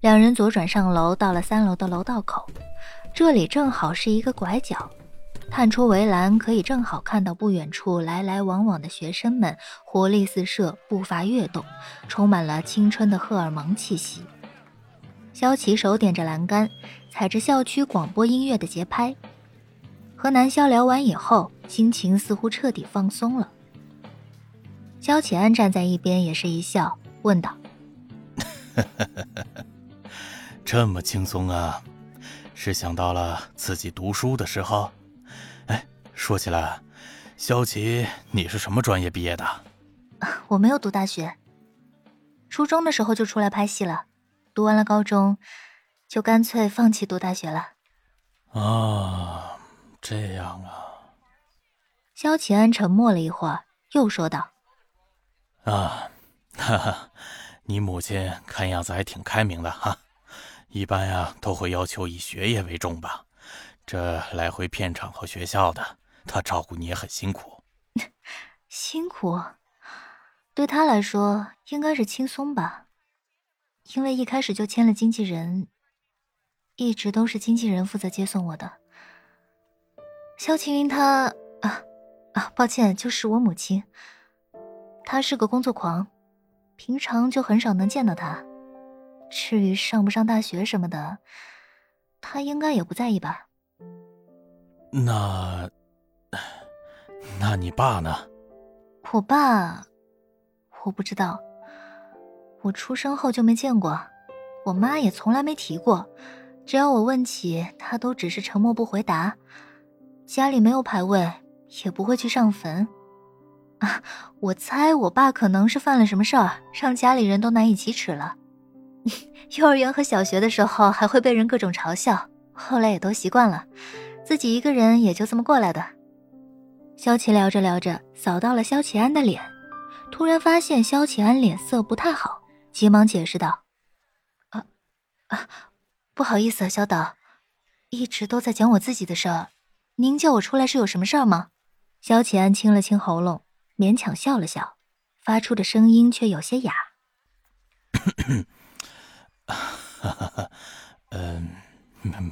两人左转上楼，到了三楼的楼道口，这里正好是一个拐角，探出围栏可以正好看到不远处来来往往的学生们，活力四射，步伐跃动，充满了青春的荷尔蒙气息。萧琪手点着栏杆，踩着校区广播音乐的节拍，和南萧聊完以后，心情似乎彻底放松了。萧启安站在一边，也是一笑，问道。这么轻松啊？是想到了自己读书的时候？哎，说起来，萧琪，你是什么专业毕业的？我没有读大学，初中的时候就出来拍戏了。读完了高中，就干脆放弃读大学了。啊，这样啊。萧启安沉默了一会儿，又说道：“啊，哈哈。”你母亲看样子还挺开明的哈，一般呀都会要求以学业为重吧。这来回片场和学校的，他照顾你也很辛苦。辛苦，对他来说应该是轻松吧，因为一开始就签了经纪人，一直都是经纪人负责接送我的。萧晴云她啊啊，抱歉，就是我母亲，她是个工作狂。平常就很少能见到他，至于上不上大学什么的，他应该也不在意吧。那，那你爸呢？我爸，我不知道。我出生后就没见过，我妈也从来没提过。只要我问起，她都只是沉默不回答。家里没有牌位，也不会去上坟。啊，我猜我爸可能是犯了什么事儿，让家里人都难以启齿了。幼儿园和小学的时候还会被人各种嘲笑，后来也都习惯了，自己一个人也就这么过来的。萧琪聊着聊着，扫到了萧启安的脸，突然发现萧启安脸色不太好，急忙解释道：“啊啊，不好意思，小导，一直都在讲我自己的事儿，您叫我出来是有什么事儿吗？”萧启安清了清喉咙。勉强笑了笑，发出的声音却有些哑。哈 哈嗯，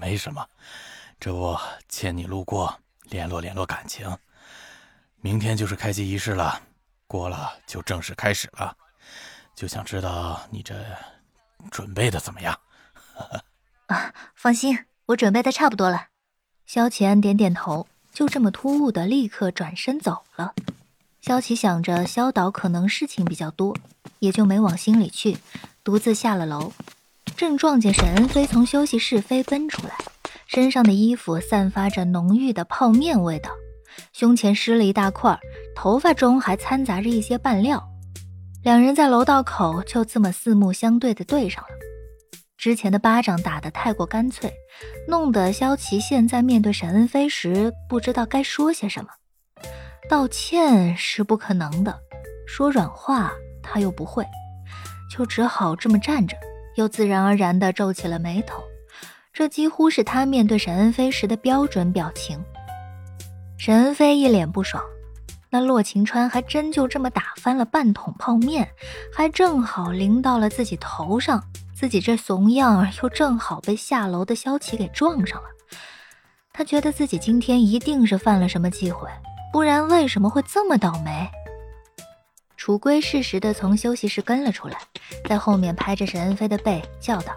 没什么，这不牵你路过，联络联络感情。明天就是开机仪式了，过了就正式开始了，就想知道你这准备的怎么样？啊，放心，我准备的差不多了。萧启安点点头，就这么突兀的立刻转身走了。萧琪想着萧导可能事情比较多，也就没往心里去，独自下了楼。正撞见沈恩飞从休息室飞奔出来，身上的衣服散发着浓郁的泡面味道，胸前湿了一大块，头发中还掺杂着一些拌料。两人在楼道口就这么四目相对的对上了。之前的巴掌打得太过干脆，弄得萧琪现在面对沈恩飞时不知道该说些什么。道歉是不可能的，说软话他又不会，就只好这么站着，又自然而然地皱起了眉头。这几乎是他面对沈恩飞时的标准表情。沈恩飞一脸不爽，那洛晴川还真就这么打翻了半桶泡面，还正好淋到了自己头上，自己这怂样又正好被下楼的萧琪给撞上了。他觉得自己今天一定是犯了什么忌讳。不然为什么会这么倒霉？楚归适时的从休息室跟了出来，在后面拍着沈恩飞的背叫道：“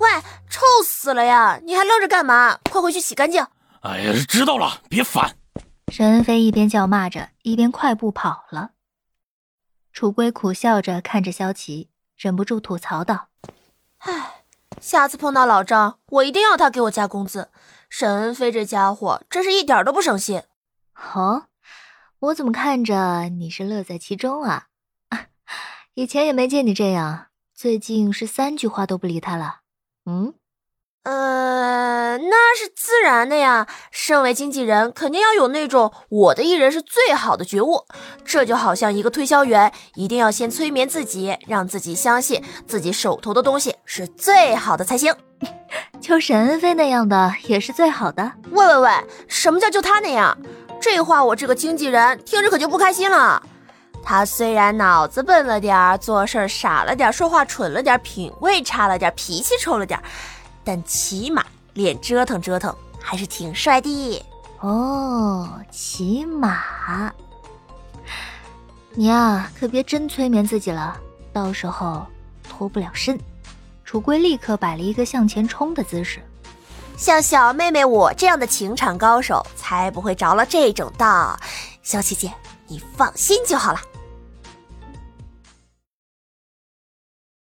喂，臭死了呀！你还愣着干嘛？快回去洗干净！”哎呀，知道了，别烦。沈恩飞一边叫骂着，一边快步跑了。楚归苦笑着看着萧琪，忍不住吐槽道：“唉，下次碰到老张，我一定要他给我加工资。沈恩飞这家伙真是一点都不省心。”哦，我怎么看着你是乐在其中啊？以前也没见你这样，最近是三句话都不理他了。嗯，呃，那是自然的呀。身为经纪人，肯定要有那种我的艺人是最好的觉悟。这就好像一个推销员，一定要先催眠自己，让自己相信自己手头的东西是最好的才行。就沈恩飞那样的也是最好的。喂喂喂，什么叫就他那样？这话我这个经纪人听着可就不开心了。他虽然脑子笨了点儿，做事傻了点儿，说话蠢了点儿，品味差了点儿，脾气臭了点儿，但起码脸折腾折腾还是挺帅的。哦，起码，你呀，可别真催眠自己了，到时候脱不了身。楚归立刻摆了一个向前冲的姿势。像小妹妹我这样的情场高手，才不会着了这种道。小姐姐，你放心就好了。